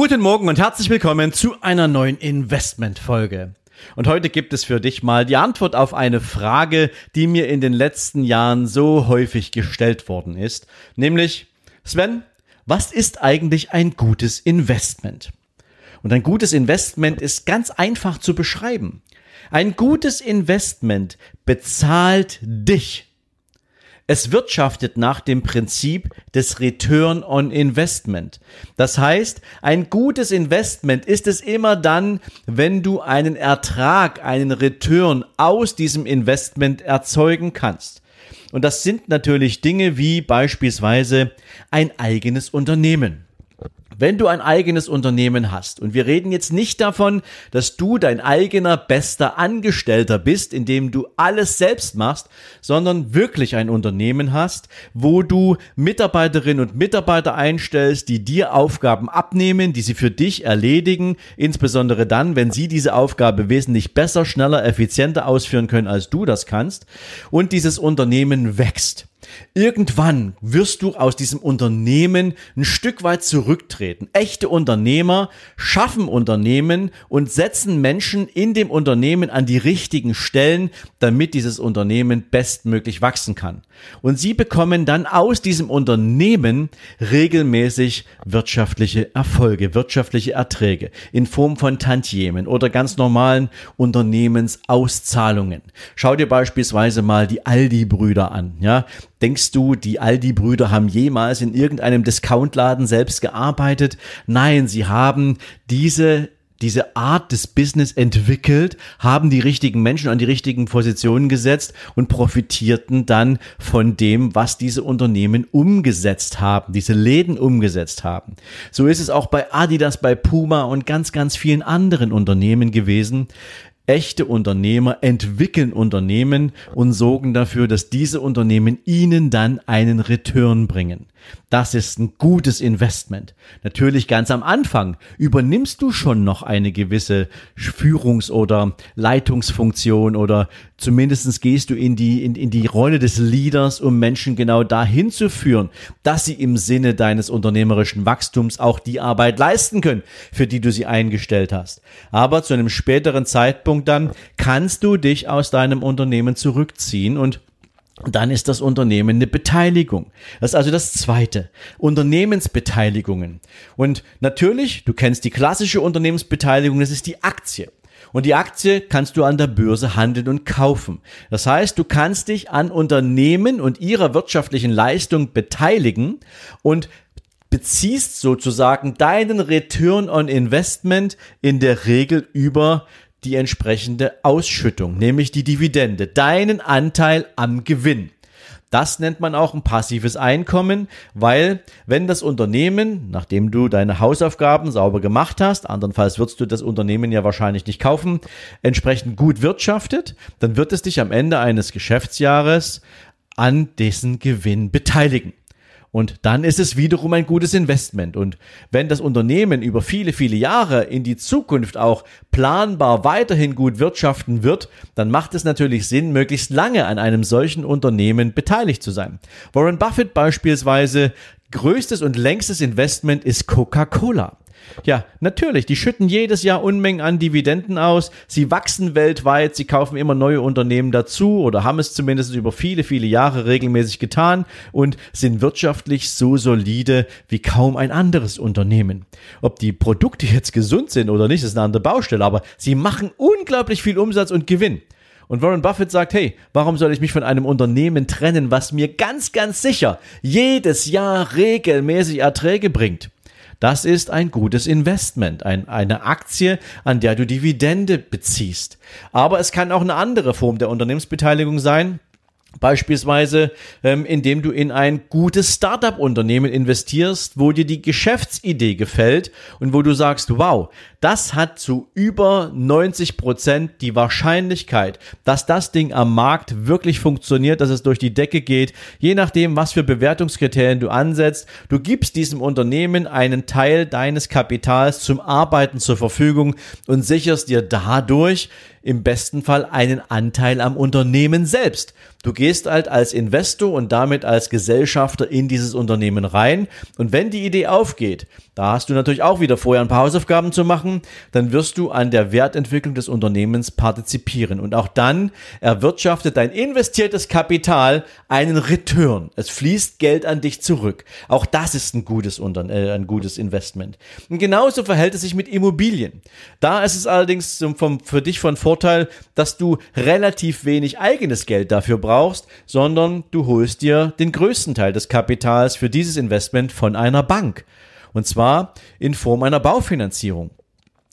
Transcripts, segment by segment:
Guten Morgen und herzlich willkommen zu einer neuen Investment-Folge. Und heute gibt es für dich mal die Antwort auf eine Frage, die mir in den letzten Jahren so häufig gestellt worden ist. Nämlich, Sven, was ist eigentlich ein gutes Investment? Und ein gutes Investment ist ganz einfach zu beschreiben. Ein gutes Investment bezahlt dich es wirtschaftet nach dem Prinzip des Return on Investment. Das heißt, ein gutes Investment ist es immer dann, wenn du einen Ertrag, einen Return aus diesem Investment erzeugen kannst. Und das sind natürlich Dinge wie beispielsweise ein eigenes Unternehmen. Wenn du ein eigenes Unternehmen hast, und wir reden jetzt nicht davon, dass du dein eigener bester Angestellter bist, indem du alles selbst machst, sondern wirklich ein Unternehmen hast, wo du Mitarbeiterinnen und Mitarbeiter einstellst, die dir Aufgaben abnehmen, die sie für dich erledigen, insbesondere dann, wenn sie diese Aufgabe wesentlich besser, schneller, effizienter ausführen können, als du das kannst, und dieses Unternehmen wächst. Irgendwann wirst du aus diesem Unternehmen ein Stück weit zurücktreten. Echte Unternehmer schaffen Unternehmen und setzen Menschen in dem Unternehmen an die richtigen Stellen, damit dieses Unternehmen bestmöglich wachsen kann. Und sie bekommen dann aus diesem Unternehmen regelmäßig wirtschaftliche Erfolge, wirtschaftliche Erträge in Form von Tantiemen oder ganz normalen Unternehmensauszahlungen. Schau dir beispielsweise mal die Aldi-Brüder an, ja. Denkst du, die Aldi-Brüder haben jemals in irgendeinem Discountladen selbst gearbeitet? Nein, sie haben diese diese Art des Business entwickelt, haben die richtigen Menschen an die richtigen Positionen gesetzt und profitierten dann von dem, was diese Unternehmen umgesetzt haben, diese Läden umgesetzt haben. So ist es auch bei Adidas, bei Puma und ganz, ganz vielen anderen Unternehmen gewesen. Echte Unternehmer entwickeln Unternehmen und sorgen dafür, dass diese Unternehmen ihnen dann einen Return bringen. Das ist ein gutes Investment. Natürlich ganz am Anfang übernimmst du schon noch eine gewisse Führungs- oder Leitungsfunktion oder zumindestens gehst du in die, in, in die Rolle des Leaders, um Menschen genau dahin zu führen, dass sie im Sinne deines unternehmerischen Wachstums auch die Arbeit leisten können, für die du sie eingestellt hast. Aber zu einem späteren Zeitpunkt dann kannst du dich aus deinem Unternehmen zurückziehen und dann ist das Unternehmen eine Beteiligung. Das ist also das zweite. Unternehmensbeteiligungen. Und natürlich, du kennst die klassische Unternehmensbeteiligung, das ist die Aktie. Und die Aktie kannst du an der Börse handeln und kaufen. Das heißt, du kannst dich an Unternehmen und ihrer wirtschaftlichen Leistung beteiligen und beziehst sozusagen deinen Return on Investment in der Regel über die entsprechende Ausschüttung, nämlich die Dividende, deinen Anteil am Gewinn. Das nennt man auch ein passives Einkommen, weil wenn das Unternehmen, nachdem du deine Hausaufgaben sauber gemacht hast, andernfalls würdest du das Unternehmen ja wahrscheinlich nicht kaufen, entsprechend gut wirtschaftet, dann wird es dich am Ende eines Geschäftsjahres an dessen Gewinn beteiligen. Und dann ist es wiederum ein gutes Investment. Und wenn das Unternehmen über viele, viele Jahre in die Zukunft auch planbar weiterhin gut wirtschaften wird, dann macht es natürlich Sinn, möglichst lange an einem solchen Unternehmen beteiligt zu sein. Warren Buffett beispielsweise größtes und längstes Investment ist Coca-Cola. Ja, natürlich, die schütten jedes Jahr Unmengen an Dividenden aus, sie wachsen weltweit, sie kaufen immer neue Unternehmen dazu oder haben es zumindest über viele, viele Jahre regelmäßig getan und sind wirtschaftlich so solide wie kaum ein anderes Unternehmen. Ob die Produkte jetzt gesund sind oder nicht, ist eine andere Baustelle, aber sie machen unglaublich viel Umsatz und Gewinn. Und Warren Buffett sagt, hey, warum soll ich mich von einem Unternehmen trennen, was mir ganz, ganz sicher jedes Jahr regelmäßig Erträge bringt? Das ist ein gutes Investment, ein, eine Aktie, an der du Dividende beziehst. Aber es kann auch eine andere Form der Unternehmensbeteiligung sein. Beispielsweise, ähm, indem du in ein gutes Startup-Unternehmen investierst, wo dir die Geschäftsidee gefällt und wo du sagst, wow, das hat zu über 90 Prozent die Wahrscheinlichkeit, dass das Ding am Markt wirklich funktioniert, dass es durch die Decke geht, je nachdem, was für Bewertungskriterien du ansetzt. Du gibst diesem Unternehmen einen Teil deines Kapitals zum Arbeiten zur Verfügung und sicherst dir dadurch im besten Fall einen Anteil am Unternehmen selbst. Du gehst halt als Investor und damit als Gesellschafter in dieses Unternehmen rein. Und wenn die Idee aufgeht, da hast du natürlich auch wieder vorher ein paar Hausaufgaben zu machen, dann wirst du an der Wertentwicklung des Unternehmens partizipieren. Und auch dann erwirtschaftet dein investiertes Kapital einen Return. Es fließt Geld an dich zurück. Auch das ist ein gutes, Unter äh, ein gutes Investment. Und genauso verhält es sich mit Immobilien. Da ist es allerdings vom, für dich von Vorteil, dass du relativ wenig eigenes Geld dafür brauchst brauchst, sondern du holst dir den größten Teil des Kapitals für dieses Investment von einer Bank. Und zwar in Form einer Baufinanzierung.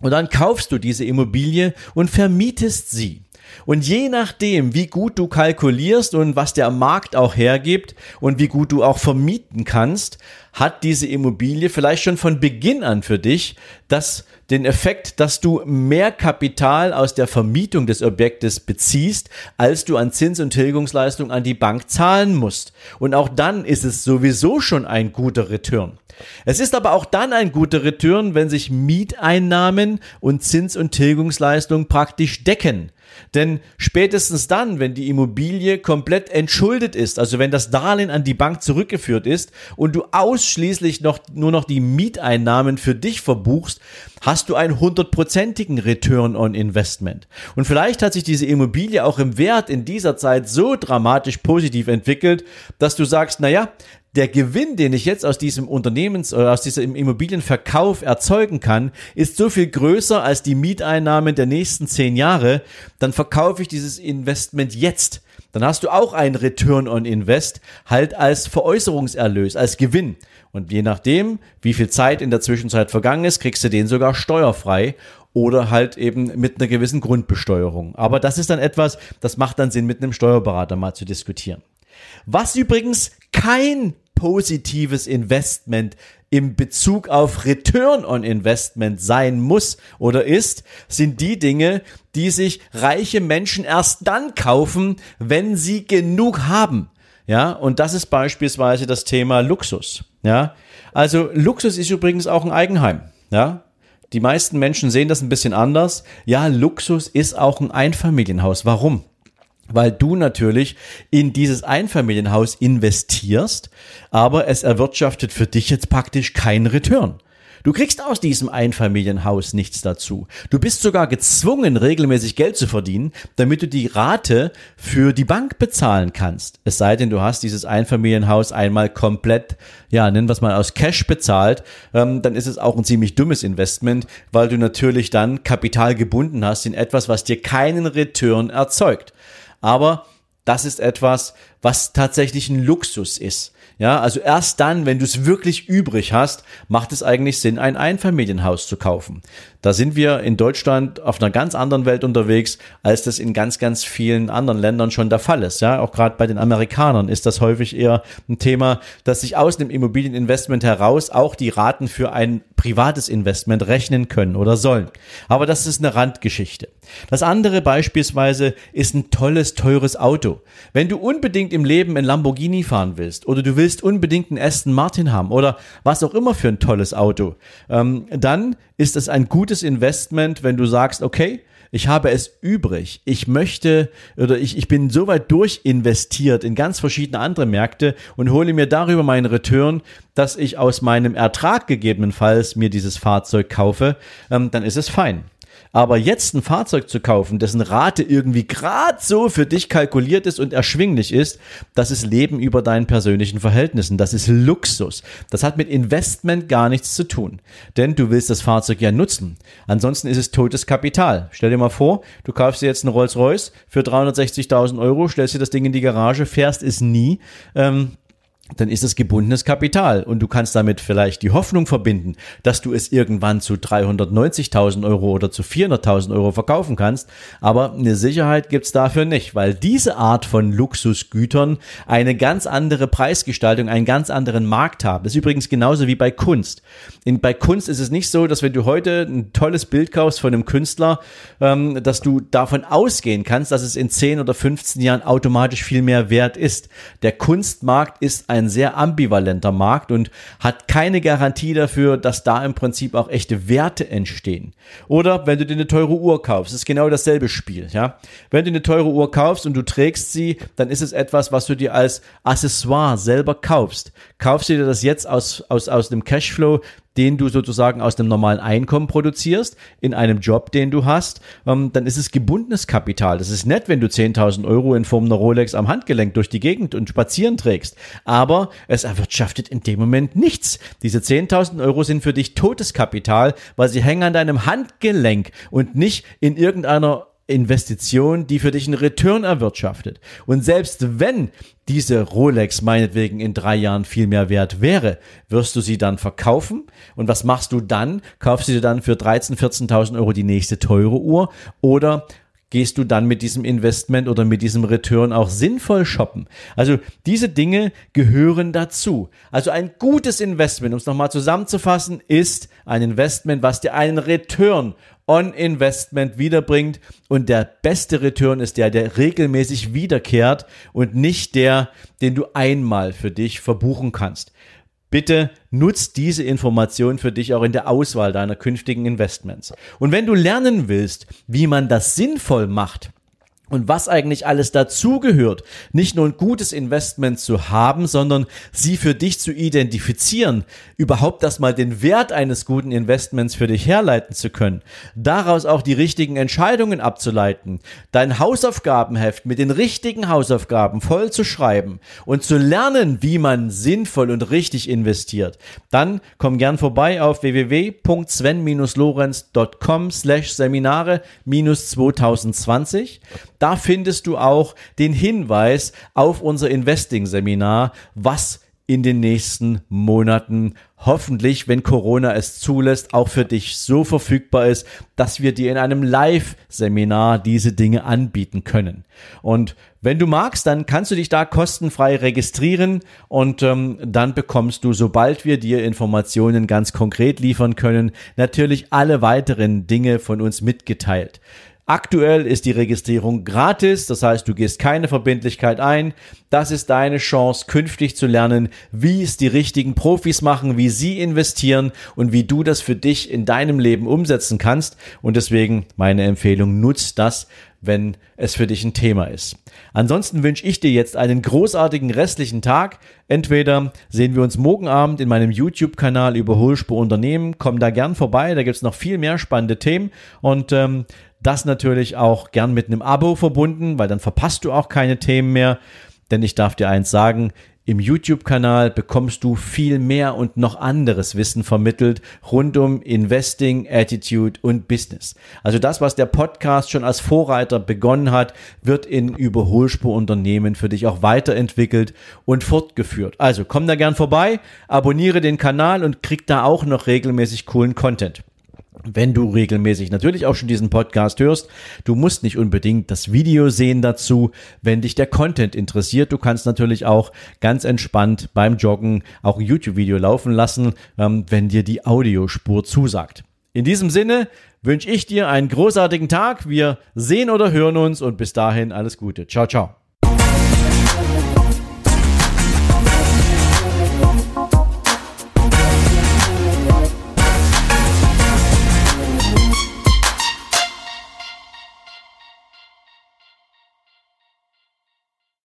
Und dann kaufst du diese Immobilie und vermietest sie. Und je nachdem, wie gut du kalkulierst und was der Markt auch hergibt und wie gut du auch vermieten kannst, hat diese Immobilie vielleicht schon von Beginn an für dich das, den Effekt, dass du mehr Kapital aus der Vermietung des Objektes beziehst, als du an Zins- und Tilgungsleistung an die Bank zahlen musst. Und auch dann ist es sowieso schon ein guter Return. Es ist aber auch dann ein guter Return, wenn sich Mieteinnahmen und Zins- und Tilgungsleistung praktisch decken. Denn spätestens dann, wenn die Immobilie komplett entschuldet ist, also wenn das Darlehen an die Bank zurückgeführt ist und du ausschließlich noch, nur noch die Mieteinnahmen für dich verbuchst, hast du einen hundertprozentigen Return on Investment. Und vielleicht hat sich diese Immobilie auch im Wert in dieser Zeit so dramatisch positiv entwickelt, dass du sagst, naja, der Gewinn, den ich jetzt aus diesem Unternehmens oder aus diesem Immobilienverkauf erzeugen kann, ist so viel größer als die Mieteinnahmen der nächsten zehn Jahre, dann verkaufe ich dieses Investment jetzt. Dann hast du auch einen Return on Invest halt als Veräußerungserlös, als Gewinn. Und je nachdem, wie viel Zeit in der Zwischenzeit vergangen ist, kriegst du den sogar steuerfrei oder halt eben mit einer gewissen Grundbesteuerung. Aber das ist dann etwas, das macht dann Sinn, mit einem Steuerberater mal zu diskutieren. Was übrigens kein positives Investment im Bezug auf Return on Investment sein muss oder ist, sind die Dinge, die sich reiche Menschen erst dann kaufen, wenn sie genug haben. Ja, und das ist beispielsweise das Thema Luxus. Ja, also Luxus ist übrigens auch ein Eigenheim. Ja, die meisten Menschen sehen das ein bisschen anders. Ja, Luxus ist auch ein Einfamilienhaus. Warum? Weil du natürlich in dieses Einfamilienhaus investierst, aber es erwirtschaftet für dich jetzt praktisch keinen Return. Du kriegst aus diesem Einfamilienhaus nichts dazu. Du bist sogar gezwungen, regelmäßig Geld zu verdienen, damit du die Rate für die Bank bezahlen kannst. Es sei denn, du hast dieses Einfamilienhaus einmal komplett, ja, nennen wir es mal aus Cash bezahlt, ähm, dann ist es auch ein ziemlich dummes Investment, weil du natürlich dann Kapital gebunden hast in etwas, was dir keinen Return erzeugt aber das ist etwas, was tatsächlich ein Luxus ist. Ja, also erst dann, wenn du es wirklich übrig hast, macht es eigentlich Sinn, ein Einfamilienhaus zu kaufen. Da sind wir in Deutschland auf einer ganz anderen Welt unterwegs, als das in ganz, ganz vielen anderen Ländern schon der Fall ist. Ja, auch gerade bei den Amerikanern ist das häufig eher ein Thema, dass sich aus dem Immobilieninvestment heraus auch die Raten für ein privates Investment rechnen können oder sollen. Aber das ist eine Randgeschichte. Das andere beispielsweise ist ein tolles, teures Auto. Wenn du unbedingt im Leben ein Lamborghini fahren willst oder du willst unbedingt einen Aston Martin haben oder was auch immer für ein tolles Auto, ähm, dann ist es ein gutes Investment, wenn du sagst, okay, ich habe es übrig. Ich möchte oder ich, ich bin so weit durchinvestiert in ganz verschiedene andere Märkte und hole mir darüber meinen Return, dass ich aus meinem Ertrag gegebenenfalls mir dieses Fahrzeug kaufe, ähm, dann ist es fein. Aber jetzt ein Fahrzeug zu kaufen, dessen Rate irgendwie gerade so für dich kalkuliert ist und erschwinglich ist, das ist Leben über deinen persönlichen Verhältnissen. Das ist Luxus. Das hat mit Investment gar nichts zu tun. Denn du willst das Fahrzeug ja nutzen. Ansonsten ist es totes Kapital. Stell dir mal vor, du kaufst dir jetzt einen Rolls-Royce für 360.000 Euro, stellst dir das Ding in die Garage, fährst es nie. Ähm, dann ist es gebundenes Kapital und du kannst damit vielleicht die Hoffnung verbinden, dass du es irgendwann zu 390.000 Euro oder zu 400.000 Euro verkaufen kannst, aber eine Sicherheit gibt's dafür nicht, weil diese Art von Luxusgütern eine ganz andere Preisgestaltung, einen ganz anderen Markt haben. Das ist übrigens genauso wie bei Kunst. In, bei Kunst ist es nicht so, dass wenn du heute ein tolles Bild kaufst von einem Künstler, ähm, dass du davon ausgehen kannst, dass es in 10 oder 15 Jahren automatisch viel mehr wert ist. Der Kunstmarkt ist ein ein sehr ambivalenter Markt und hat keine Garantie dafür, dass da im Prinzip auch echte Werte entstehen. Oder wenn du dir eine teure Uhr kaufst, ist genau dasselbe Spiel, ja. Wenn du eine teure Uhr kaufst und du trägst sie, dann ist es etwas, was du dir als Accessoire selber kaufst. Kaufst du dir das jetzt aus, aus, aus dem Cashflow, den du sozusagen aus dem normalen Einkommen produzierst, in einem Job, den du hast, ähm, dann ist es gebundenes Kapital. Das ist nett, wenn du 10.000 Euro in Form einer Rolex am Handgelenk durch die Gegend und spazieren trägst. Aber es erwirtschaftet in dem Moment nichts. Diese 10.000 Euro sind für dich totes Kapital, weil sie hängen an deinem Handgelenk und nicht in irgendeiner Investition, die für dich einen Return erwirtschaftet. Und selbst wenn diese Rolex meinetwegen in drei Jahren viel mehr wert wäre, wirst du sie dann verkaufen? Und was machst du dann? Kaufst du dir dann für 13.000, 14.000 Euro die nächste teure Uhr? Oder gehst du dann mit diesem Investment oder mit diesem Return auch sinnvoll shoppen. Also diese Dinge gehören dazu. Also ein gutes Investment, um es nochmal zusammenzufassen, ist ein Investment, was dir einen Return on Investment wiederbringt. Und der beste Return ist der, der regelmäßig wiederkehrt und nicht der, den du einmal für dich verbuchen kannst. Bitte nutzt diese Information für dich auch in der Auswahl deiner künftigen Investments. Und wenn du lernen willst, wie man das sinnvoll macht, und was eigentlich alles dazugehört, nicht nur ein gutes Investment zu haben, sondern sie für dich zu identifizieren, überhaupt erstmal den Wert eines guten Investments für dich herleiten zu können, daraus auch die richtigen Entscheidungen abzuleiten, dein Hausaufgabenheft mit den richtigen Hausaufgaben voll zu schreiben und zu lernen, wie man sinnvoll und richtig investiert, dann komm gern vorbei auf www.sven-lorenz.com slash Seminare minus 2020 da findest du auch den Hinweis auf unser Investing-Seminar, was in den nächsten Monaten hoffentlich, wenn Corona es zulässt, auch für dich so verfügbar ist, dass wir dir in einem Live-Seminar diese Dinge anbieten können. Und wenn du magst, dann kannst du dich da kostenfrei registrieren und ähm, dann bekommst du, sobald wir dir Informationen ganz konkret liefern können, natürlich alle weiteren Dinge von uns mitgeteilt. Aktuell ist die Registrierung gratis, das heißt, du gehst keine Verbindlichkeit ein. Das ist deine Chance, künftig zu lernen, wie es die richtigen Profis machen, wie sie investieren und wie du das für dich in deinem Leben umsetzen kannst. Und deswegen meine Empfehlung, nutzt das, wenn es für dich ein Thema ist. Ansonsten wünsche ich dir jetzt einen großartigen restlichen Tag. Entweder sehen wir uns morgen Abend in meinem YouTube-Kanal über Hohlspur Unternehmen. Komm da gern vorbei, da gibt's noch viel mehr spannende Themen. Und ähm, das natürlich auch gern mit einem Abo verbunden, weil dann verpasst du auch keine Themen mehr. Denn ich darf dir eins sagen, im YouTube-Kanal bekommst du viel mehr und noch anderes Wissen vermittelt rund um Investing, Attitude und Business. Also das, was der Podcast schon als Vorreiter begonnen hat, wird in Überholspurunternehmen für dich auch weiterentwickelt und fortgeführt. Also komm da gern vorbei, abonniere den Kanal und krieg da auch noch regelmäßig coolen Content wenn du regelmäßig natürlich auch schon diesen Podcast hörst, du musst nicht unbedingt das Video sehen dazu, wenn dich der Content interessiert. Du kannst natürlich auch ganz entspannt beim Joggen auch ein YouTube-Video laufen lassen, ähm, wenn dir die Audiospur zusagt. In diesem Sinne wünsche ich dir einen großartigen Tag. Wir sehen oder hören uns und bis dahin alles Gute. Ciao, ciao.